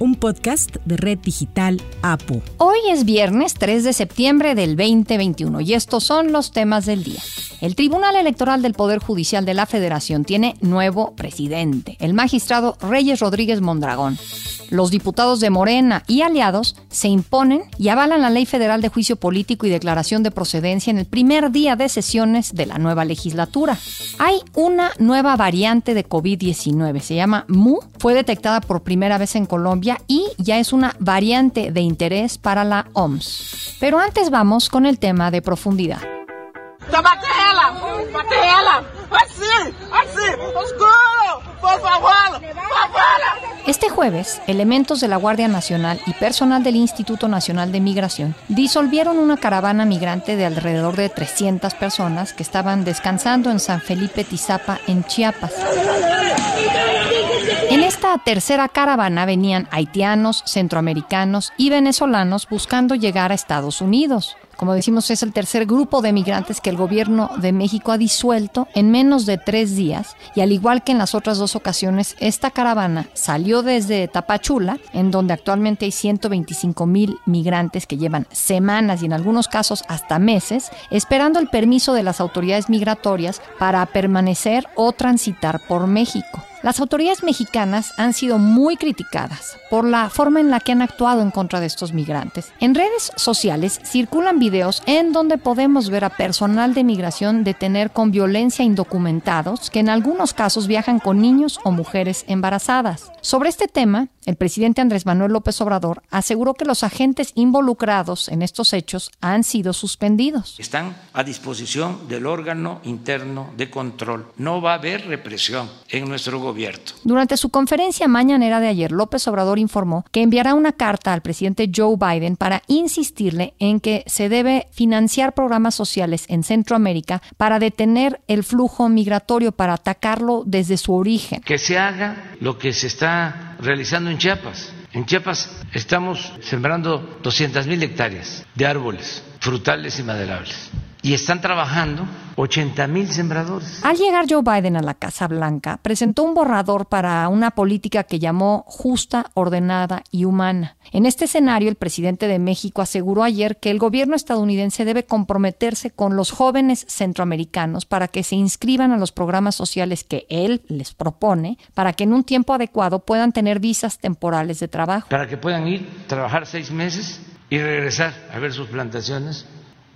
un podcast de Red Digital APU. Hoy es viernes 3 de septiembre del 2021 y estos son los temas del día. El Tribunal Electoral del Poder Judicial de la Federación tiene nuevo presidente, el magistrado Reyes Rodríguez Mondragón. Los diputados de Morena y aliados se imponen y avalan la Ley Federal de Juicio Político y Declaración de Procedencia en el primer día de sesiones de la nueva legislatura. Hay una nueva variante de COVID-19, se llama MU, fue detectada por primera vez en Colombia y ya es una variante de interés para la OMS. Pero antes vamos con el tema de profundidad. Este jueves, elementos de la Guardia Nacional y personal del Instituto Nacional de Migración disolvieron una caravana migrante de alrededor de 300 personas que estaban descansando en San Felipe Tizapa, en Chiapas. En esta tercera caravana venían haitianos, centroamericanos y venezolanos buscando llegar a Estados Unidos. Como decimos, es el tercer grupo de migrantes que el gobierno de México ha disuelto en menos de tres días. Y al igual que en las otras dos ocasiones, esta caravana salió desde Tapachula, en donde actualmente hay 125 mil migrantes que llevan semanas y en algunos casos hasta meses, esperando el permiso de las autoridades migratorias para permanecer o transitar por México. Las autoridades mexicanas han sido muy criticadas por la forma en la que han actuado en contra de estos migrantes. En redes sociales circulan videos en donde podemos ver a personal de migración detener con violencia indocumentados que en algunos casos viajan con niños o mujeres embarazadas. Sobre este tema, el presidente Andrés Manuel López Obrador aseguró que los agentes involucrados en estos hechos han sido suspendidos. Están a disposición del órgano interno de control. No va a haber represión en nuestro gobierno durante su conferencia mañanera de ayer, López Obrador informó que enviará una carta al presidente Joe Biden para insistirle en que se debe financiar programas sociales en Centroamérica para detener el flujo migratorio, para atacarlo desde su origen. Que se haga lo que se está realizando en Chiapas. En Chiapas estamos sembrando 200 mil hectáreas de árboles frutales y maderables y están trabajando 80 mil sembradores. Al llegar Joe Biden a la Casa Blanca, presentó un borrador para una política que llamó justa, ordenada y humana. En este escenario, el presidente de México aseguró ayer que el gobierno estadounidense debe comprometerse con los jóvenes centroamericanos para que se inscriban a los programas sociales que él les propone, para que en un tiempo adecuado puedan tener visas temporales de trabajo. Para que puedan ir, trabajar seis meses y regresar a ver sus plantaciones,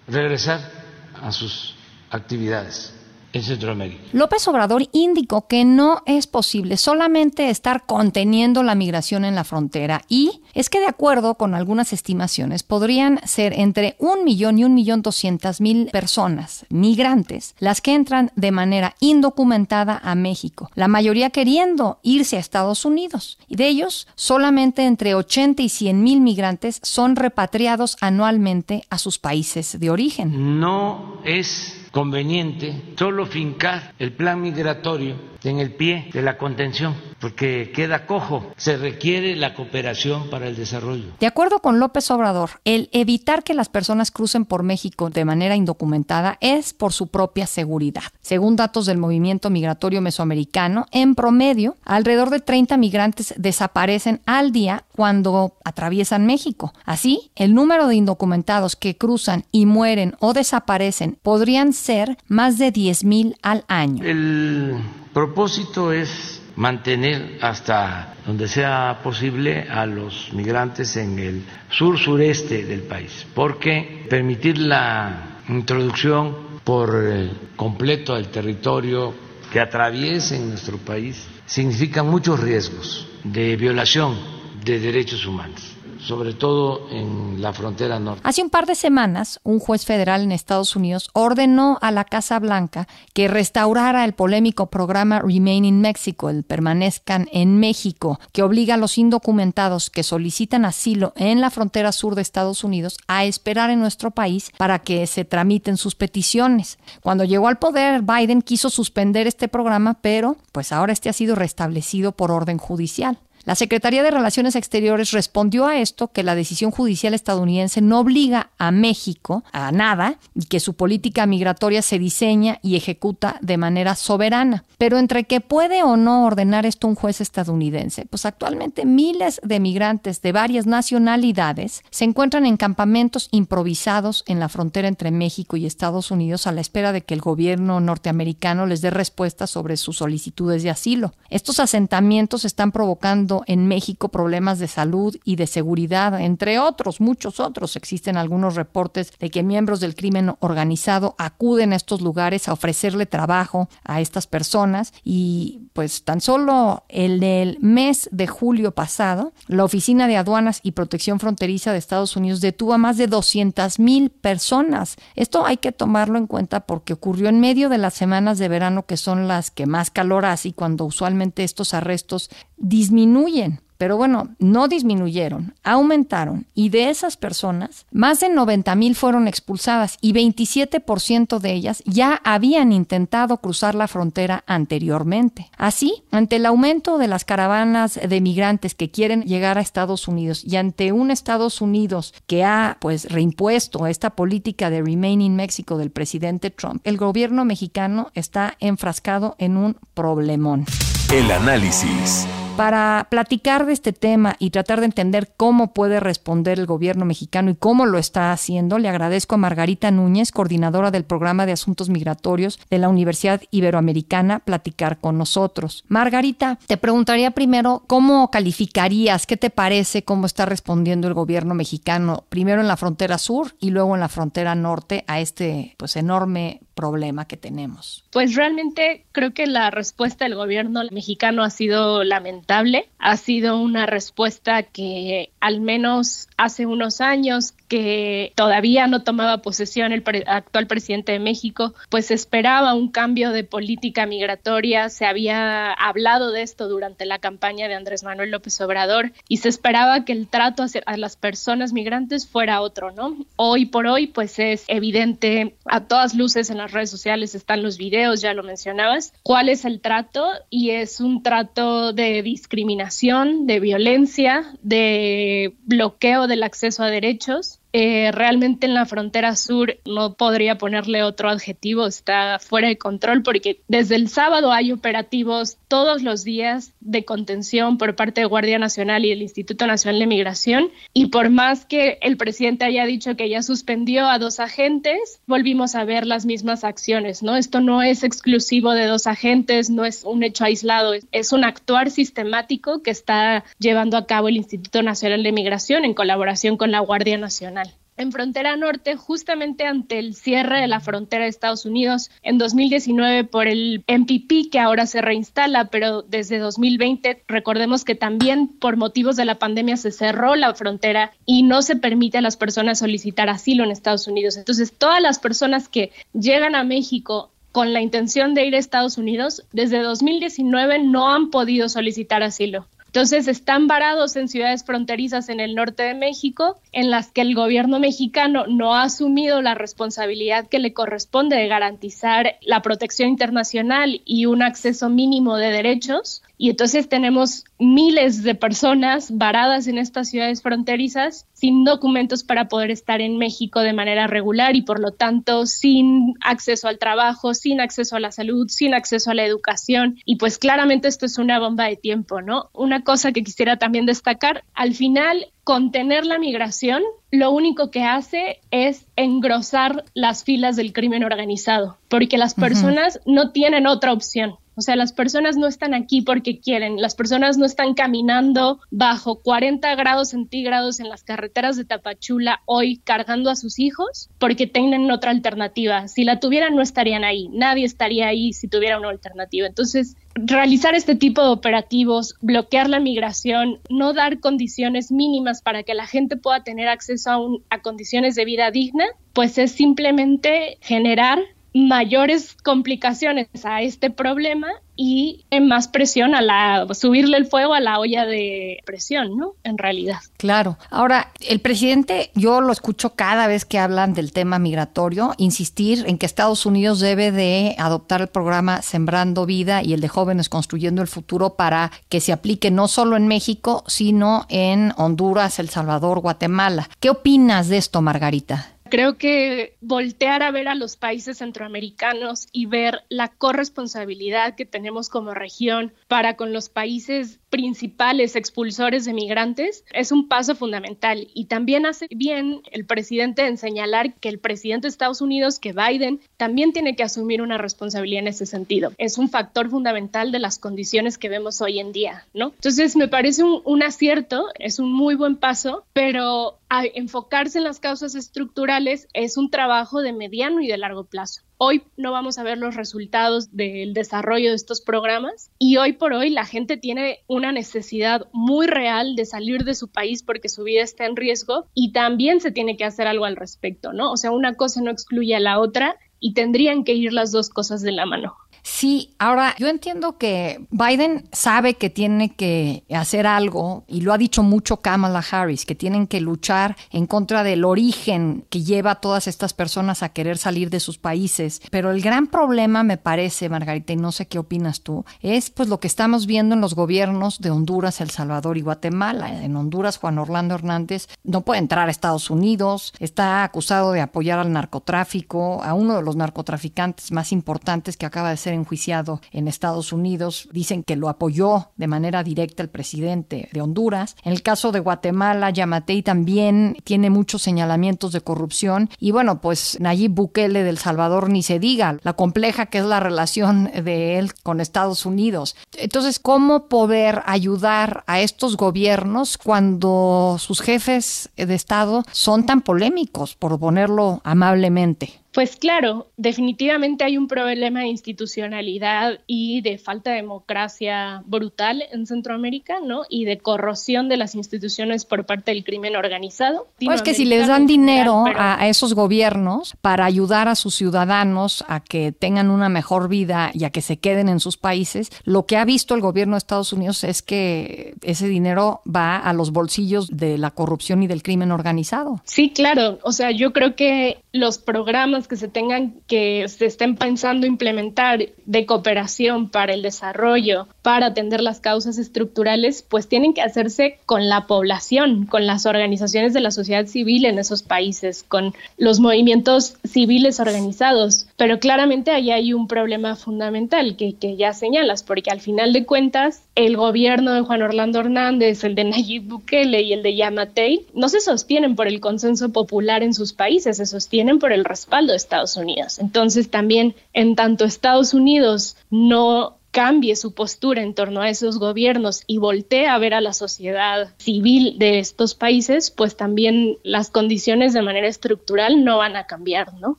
regresar a sus actividades en Centroamérica. López Obrador indicó que no es posible solamente estar conteniendo la migración en la frontera y es que de acuerdo con algunas estimaciones podrían ser entre un millón y un millón doscientas mil personas migrantes las que entran de manera indocumentada a México, la mayoría queriendo irse a Estados Unidos. Y de ellos, solamente entre 80 y 100 mil migrantes son repatriados anualmente a sus países de origen. No es conveniente solo fincar el plan migratorio en el pie de la contención, porque queda cojo. Se requiere la cooperación para el desarrollo. De acuerdo con López Obrador, el evitar que las personas crucen por México de manera indocumentada es por su propia seguridad. Según datos del movimiento migratorio mesoamericano, en promedio, alrededor de 30 migrantes desaparecen al día cuando atraviesan México. Así, el número de indocumentados que cruzan y mueren o desaparecen podrían ser más de 10.000 al año. El propósito es mantener hasta donde sea posible a los migrantes en el sur sureste del país, porque permitir la introducción por eh, completo al territorio que atraviesen nuestro país significa muchos riesgos de violación de derechos humanos sobre todo en la frontera norte. Hace un par de semanas, un juez federal en Estados Unidos ordenó a la Casa Blanca que restaurara el polémico programa Remain in Mexico, el Permanezcan en México, que obliga a los indocumentados que solicitan asilo en la frontera sur de Estados Unidos a esperar en nuestro país para que se tramiten sus peticiones. Cuando llegó al poder, Biden quiso suspender este programa, pero pues ahora este ha sido restablecido por orden judicial. La Secretaría de Relaciones Exteriores respondió a esto que la decisión judicial estadounidense no obliga a México a nada y que su política migratoria se diseña y ejecuta de manera soberana. Pero entre que puede o no ordenar esto un juez estadounidense, pues actualmente miles de migrantes de varias nacionalidades se encuentran en campamentos improvisados en la frontera entre México y Estados Unidos a la espera de que el gobierno norteamericano les dé respuesta sobre sus solicitudes de asilo. Estos asentamientos están provocando en México problemas de salud y de seguridad, entre otros, muchos otros. Existen algunos reportes de que miembros del crimen organizado acuden a estos lugares a ofrecerle trabajo a estas personas y pues tan solo el del mes de julio pasado, la Oficina de Aduanas y Protección Fronteriza de Estados Unidos detuvo a más de 200 mil personas. Esto hay que tomarlo en cuenta porque ocurrió en medio de las semanas de verano que son las que más calor hace y cuando usualmente estos arrestos disminuyen. Pero bueno, no disminuyeron, aumentaron y de esas personas, más de 90 mil fueron expulsadas y 27% de ellas ya habían intentado cruzar la frontera anteriormente. Así, ante el aumento de las caravanas de migrantes que quieren llegar a Estados Unidos y ante un Estados Unidos que ha pues reimpuesto esta política de Remain in México del presidente Trump, el gobierno mexicano está enfrascado en un problemón. El análisis. Para platicar de este tema y tratar de entender cómo puede responder el gobierno mexicano y cómo lo está haciendo, le agradezco a Margarita Núñez, coordinadora del programa de asuntos migratorios de la Universidad Iberoamericana, platicar con nosotros. Margarita, te preguntaría primero cómo calificarías, qué te parece, cómo está respondiendo el gobierno mexicano, primero en la frontera sur y luego en la frontera norte a este pues enorme problema que tenemos? Pues realmente creo que la respuesta del gobierno mexicano ha sido lamentable. Ha sido una respuesta que al menos hace unos años que todavía no tomaba posesión el actual presidente de México, pues esperaba un cambio de política migratoria. Se había hablado de esto durante la campaña de Andrés Manuel López Obrador y se esperaba que el trato hacia a las personas migrantes fuera otro, ¿no? Hoy por hoy, pues es evidente a todas luces en la redes sociales están los videos, ya lo mencionabas, cuál es el trato y es un trato de discriminación, de violencia, de bloqueo del acceso a derechos eh, realmente en la frontera sur no podría ponerle otro adjetivo, está fuera de control porque desde el sábado hay operativos todos los días de contención por parte de Guardia Nacional y el Instituto Nacional de Migración y por más que el presidente haya dicho que ya suspendió a dos agentes, volvimos a ver las mismas acciones, ¿no? Esto no es exclusivo de dos agentes, no es un hecho aislado, es un actuar sistemático que está llevando a cabo el Instituto Nacional de Migración en colaboración con la Guardia Nacional en frontera norte, justamente ante el cierre de la frontera de Estados Unidos en 2019 por el MPP que ahora se reinstala, pero desde 2020 recordemos que también por motivos de la pandemia se cerró la frontera y no se permite a las personas solicitar asilo en Estados Unidos. Entonces, todas las personas que llegan a México con la intención de ir a Estados Unidos, desde 2019 no han podido solicitar asilo. Entonces están varados en ciudades fronterizas en el norte de México, en las que el gobierno mexicano no ha asumido la responsabilidad que le corresponde de garantizar la protección internacional y un acceso mínimo de derechos. Y entonces tenemos miles de personas varadas en estas ciudades fronterizas sin documentos para poder estar en México de manera regular y por lo tanto sin acceso al trabajo, sin acceso a la salud, sin acceso a la educación. Y pues claramente esto es una bomba de tiempo, ¿no? Una cosa que quisiera también destacar, al final contener la migración lo único que hace es engrosar las filas del crimen organizado, porque las personas no tienen otra opción. O sea, las personas no están aquí porque quieren, las personas no están caminando bajo 40 grados centígrados en las carreteras de Tapachula hoy cargando a sus hijos porque tienen otra alternativa. Si la tuvieran no estarían ahí, nadie estaría ahí si tuviera una alternativa. Entonces, realizar este tipo de operativos, bloquear la migración, no dar condiciones mínimas para que la gente pueda tener acceso a, a condiciones de vida digna, pues es simplemente generar mayores complicaciones a este problema y más presión a la subirle el fuego a la olla de presión, ¿no? En realidad. Claro. Ahora, el presidente, yo lo escucho cada vez que hablan del tema migratorio, insistir en que Estados Unidos debe de adoptar el programa Sembrando Vida y el de Jóvenes Construyendo el Futuro para que se aplique no solo en México, sino en Honduras, El Salvador, Guatemala. ¿Qué opinas de esto, Margarita? Creo que voltear a ver a los países centroamericanos y ver la corresponsabilidad que tenemos como región para con los países principales expulsores de migrantes es un paso fundamental y también hace bien el presidente en señalar que el presidente de Estados Unidos, que Biden, también tiene que asumir una responsabilidad en ese sentido. Es un factor fundamental de las condiciones que vemos hoy en día, ¿no? Entonces me parece un, un acierto, es un muy buen paso, pero enfocarse en las causas estructurales es un trabajo de mediano y de largo plazo. Hoy no vamos a ver los resultados del desarrollo de estos programas y hoy por hoy la gente tiene una necesidad muy real de salir de su país porque su vida está en riesgo y también se tiene que hacer algo al respecto, ¿no? O sea, una cosa no excluye a la otra y tendrían que ir las dos cosas de la mano. Sí, ahora yo entiendo que Biden sabe que tiene que hacer algo y lo ha dicho mucho Kamala Harris, que tienen que luchar en contra del origen que lleva a todas estas personas a querer salir de sus países. Pero el gran problema me parece, Margarita, y no sé qué opinas tú, es pues lo que estamos viendo en los gobiernos de Honduras, El Salvador y Guatemala. En Honduras, Juan Orlando Hernández no puede entrar a Estados Unidos, está acusado de apoyar al narcotráfico, a uno de los narcotraficantes más importantes que acaba de ser enjuiciado en Estados Unidos. Dicen que lo apoyó de manera directa el presidente de Honduras. En el caso de Guatemala, Yamatei también tiene muchos señalamientos de corrupción. Y bueno, pues Nayib Bukele del Salvador ni se diga, la compleja que es la relación de él con Estados Unidos. Entonces, ¿cómo poder ayudar a estos gobiernos cuando sus jefes de Estado son tan polémicos, por ponerlo amablemente? Pues claro, definitivamente hay un problema de institucionalidad y de falta de democracia brutal en Centroamérica, ¿no? Y de corrosión de las instituciones por parte del crimen organizado. Pues que si les dan dinero a, esos gobiernos para ayudar a sus ciudadanos a que tengan una mejor vida y a que se queden en sus países, lo que ha visto el gobierno de Estados Unidos es que ese dinero va a los bolsillos de la corrupción y del crimen organizado. Sí, claro. O sea, yo creo que los programas que se tengan, que se estén pensando implementar de cooperación para el desarrollo, para atender las causas estructurales, pues tienen que hacerse con la población, con las organizaciones de la sociedad civil en esos países, con los movimientos civiles organizados. Pero claramente ahí hay un problema fundamental que, que ya señalas, porque al final de cuentas, el gobierno de Juan Orlando Hernández, el de Nayib Bukele y el de Yamatei no se sostienen por el consenso popular en sus países, se sostienen por el respaldo Estados Unidos. Entonces también en tanto Estados Unidos no cambie su postura en torno a esos gobiernos y voltee a ver a la sociedad civil de estos países, pues también las condiciones de manera estructural no van a cambiar, ¿no?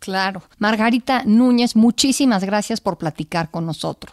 Claro. Margarita Núñez, muchísimas gracias por platicar con nosotros.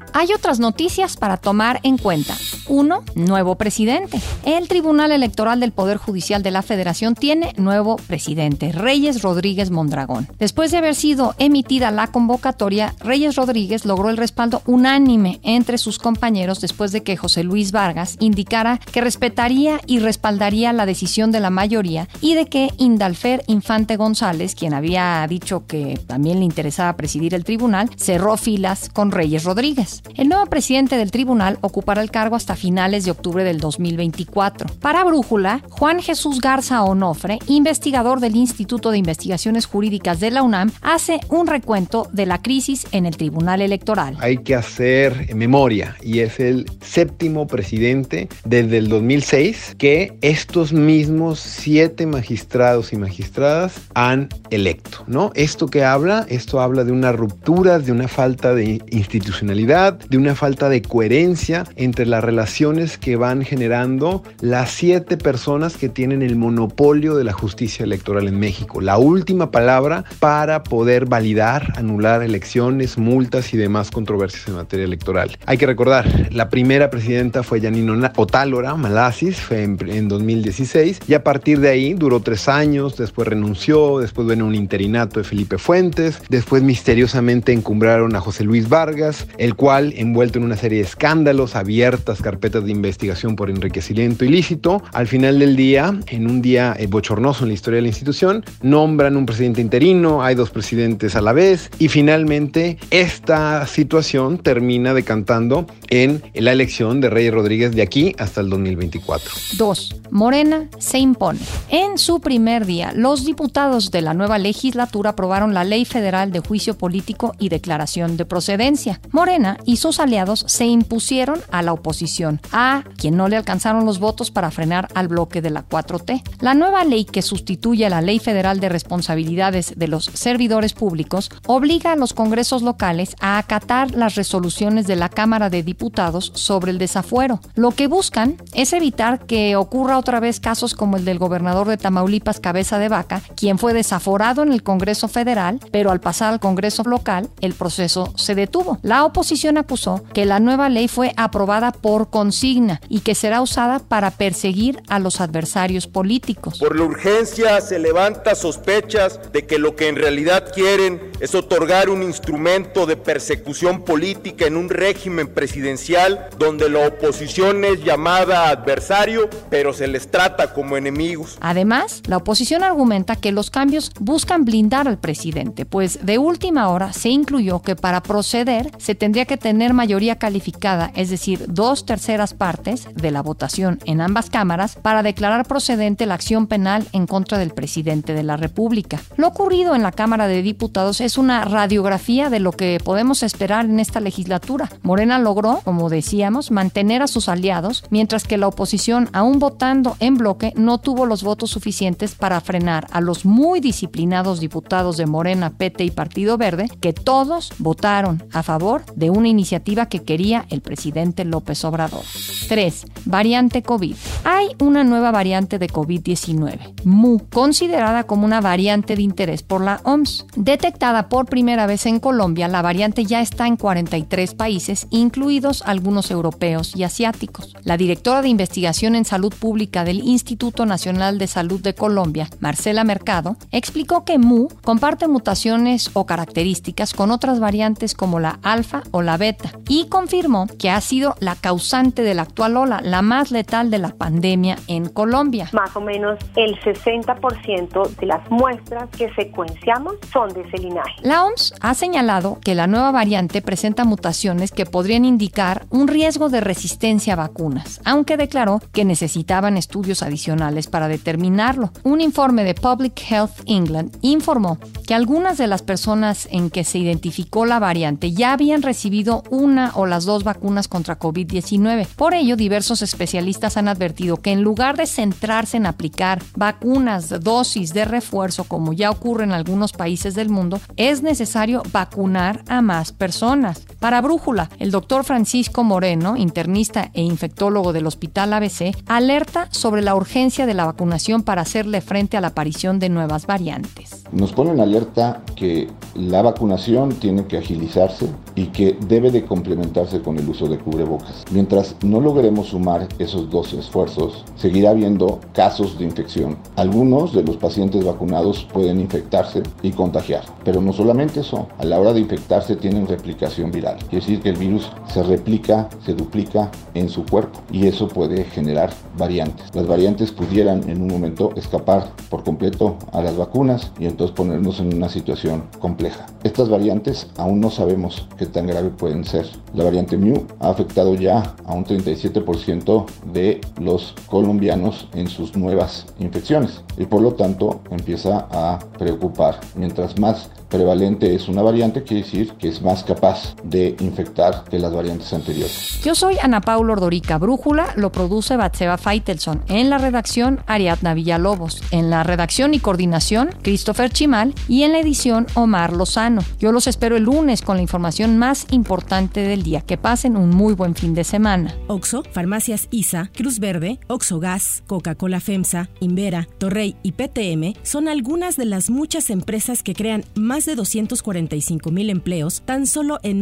Hay otras noticias para tomar en cuenta. Uno, nuevo presidente. El Tribunal Electoral del Poder Judicial de la Federación tiene nuevo presidente, Reyes Rodríguez Mondragón. Después de haber sido emitida la convocatoria, Reyes Rodríguez logró el respaldo unánime entre sus compañeros después de que José Luis Vargas indicara que respetaría y respaldaría la decisión de la mayoría y de que Indalfer Infante González, quien había dicho que también le interesaba presidir el tribunal, cerró filas con Reyes Rodríguez. El nuevo presidente del tribunal ocupará el cargo hasta finales de octubre del 2024. Para Brújula, Juan Jesús Garza Onofre, investigador del Instituto de Investigaciones Jurídicas de la UNAM, hace un recuento de la crisis en el Tribunal Electoral. Hay que hacer memoria y es el séptimo presidente desde el 2006 que estos mismos siete magistrados y magistradas han electo, ¿no? Esto que habla, esto habla de una ruptura, de una falta de institucionalidad, de una falta de coherencia entre la relación relaciones que van generando las siete personas que tienen el monopolio de la justicia electoral en México. La última palabra para poder validar, anular elecciones, multas y demás controversias en materia electoral. Hay que recordar, la primera presidenta fue Yanino Otálora Malasis, fue en, en 2016, y a partir de ahí duró tres años, después renunció, después vino un interinato de Felipe Fuentes, después misteriosamente encumbraron a José Luis Vargas, el cual, envuelto en una serie de escándalos, abiertas carpetas de investigación por enriquecimiento ilícito, al final del día, en un día eh, bochornoso en la historia de la institución, nombran un presidente interino, hay dos presidentes a la vez, y finalmente esta situación termina decantando en la elección de Reyes Rodríguez de aquí hasta el 2024. 2. Morena se impone. En su primer día, los diputados de la nueva legislatura aprobaron la Ley Federal de Juicio Político y Declaración de Procedencia. Morena y sus aliados se impusieron a la oposición, a quien no le alcanzaron los votos para frenar al bloque de la 4T. La nueva ley que sustituye a la Ley Federal de Responsabilidades de los Servidores Públicos obliga a los congresos locales a acatar las resoluciones de la Cámara de Diputados sobre el desafuero. Lo que buscan es evitar que ocurra otra vez casos como el del gobernador de Tamaulipas, Cabeza de Vaca, quien fue desaforado en el Congreso Federal, pero al pasar al Congreso local, el proceso se detuvo. La oposición acusó que la nueva ley fue aprobada por consigna y que será usada para perseguir a los adversarios políticos. Por la urgencia se levanta sospechas de que lo que en realidad quieren es otorgar un instrumento de persecución política en un régimen presidencial donde la oposición es llamada adversario, pero se les trata como enemigos. Además, la oposición argumenta que los cambios buscan blindar al presidente, pues de última hora se incluyó que para proceder se tendría que tener mayoría calificada, es decir, dos terceras partes de la votación en ambas cámaras para declarar procedente la acción penal en contra del presidente de la República. Lo ocurrido en la Cámara de Diputados es una radiografía de lo que podemos esperar en esta legislatura. Morena logró, como decíamos, mantener a sus aliados, mientras que la oposición, aún votando en bloque, no tuvo los votos suficientes para frenar a los muy disciplinados diputados de Morena, PT y Partido Verde, que todos votaron a favor de una iniciativa que quería el presidente López Obrador. 3. Variante COVID. Hay una nueva variante de COVID-19, MU, considerada como una variante de interés por la OMS. Detectada por primera vez en Colombia, la variante ya está en 43 países, incluidos algunos europeos y asiáticos. La directora de investigación en salud pública del Instituto Nacional de Salud de Colombia, Marcela Mercado, explicó que MU comparte mutaciones o características con otras variantes como la alfa o la beta y confirmó que ha sido la causante de la actual ola, la más letal de la pandemia en Colombia. Más o menos el 60% de las muestras que secuenciamos son de ese linaje. La OMS ha señalado que la nueva variante presenta mutaciones que podrían indicar un riesgo de resistencia a vacunas, aunque declaró que necesitaban estudios adicionales para determinarlo. Un informe de Public Health England informó que algunas de las personas en que se identificó la variante ya habían recibido una o las dos vacunas contra COVID-19. Por ello, diversos especialistas han advertido que en lugar de centrarse en aplicar vacunas, dosis de refuerzo, como ya ocurre en algunos países del mundo, es necesario vacunar a más personas. Para Brújula, el doctor Francisco Moreno, internista e infectólogo del Hospital ABC, alerta sobre la urgencia de la vacunación para hacerle frente a la aparición de nuevas variantes. Nos pone en alerta que la vacunación tiene que agilizarse y que debe de complementarse con el uso de cubrebocas. Mientras no logremos sumar esos dos esfuerzos, seguirá habiendo casos de infección. Algunos de los pacientes vacunados pueden infectarse y contagiar, pero no solamente eso, a la hora de infectarse tienen replicación viral. Quiere decir que el virus se replica, se duplica en su cuerpo y eso puede generar variantes. Las variantes pudieran en un momento escapar por completo a las vacunas y entonces ponernos en una situación compleja. Estas variantes aún no sabemos qué tan grave pueden ser. La variante Mu ha afectado ya a un 37% de los colombianos en sus nuevas infecciones y por lo tanto empieza a preocupar. Mientras más prevalente es una variante, quiere decir que es más capaz de de infectar que las variantes anteriores. Yo soy Ana Paula Ordorica. Brújula lo produce Batseba Feitelson. En la redacción, Ariadna Villalobos. En la redacción y coordinación, Christopher Chimal. Y en la edición, Omar Lozano. Yo los espero el lunes con la información más importante del día. Que pasen un muy buen fin de semana. Oxo, Farmacias ISA, Cruz Verde, Oxo Gas, Coca-Cola FEMSA, Invera, Torrey y PTM son algunas de las muchas empresas que crean más de 245 mil empleos tan solo en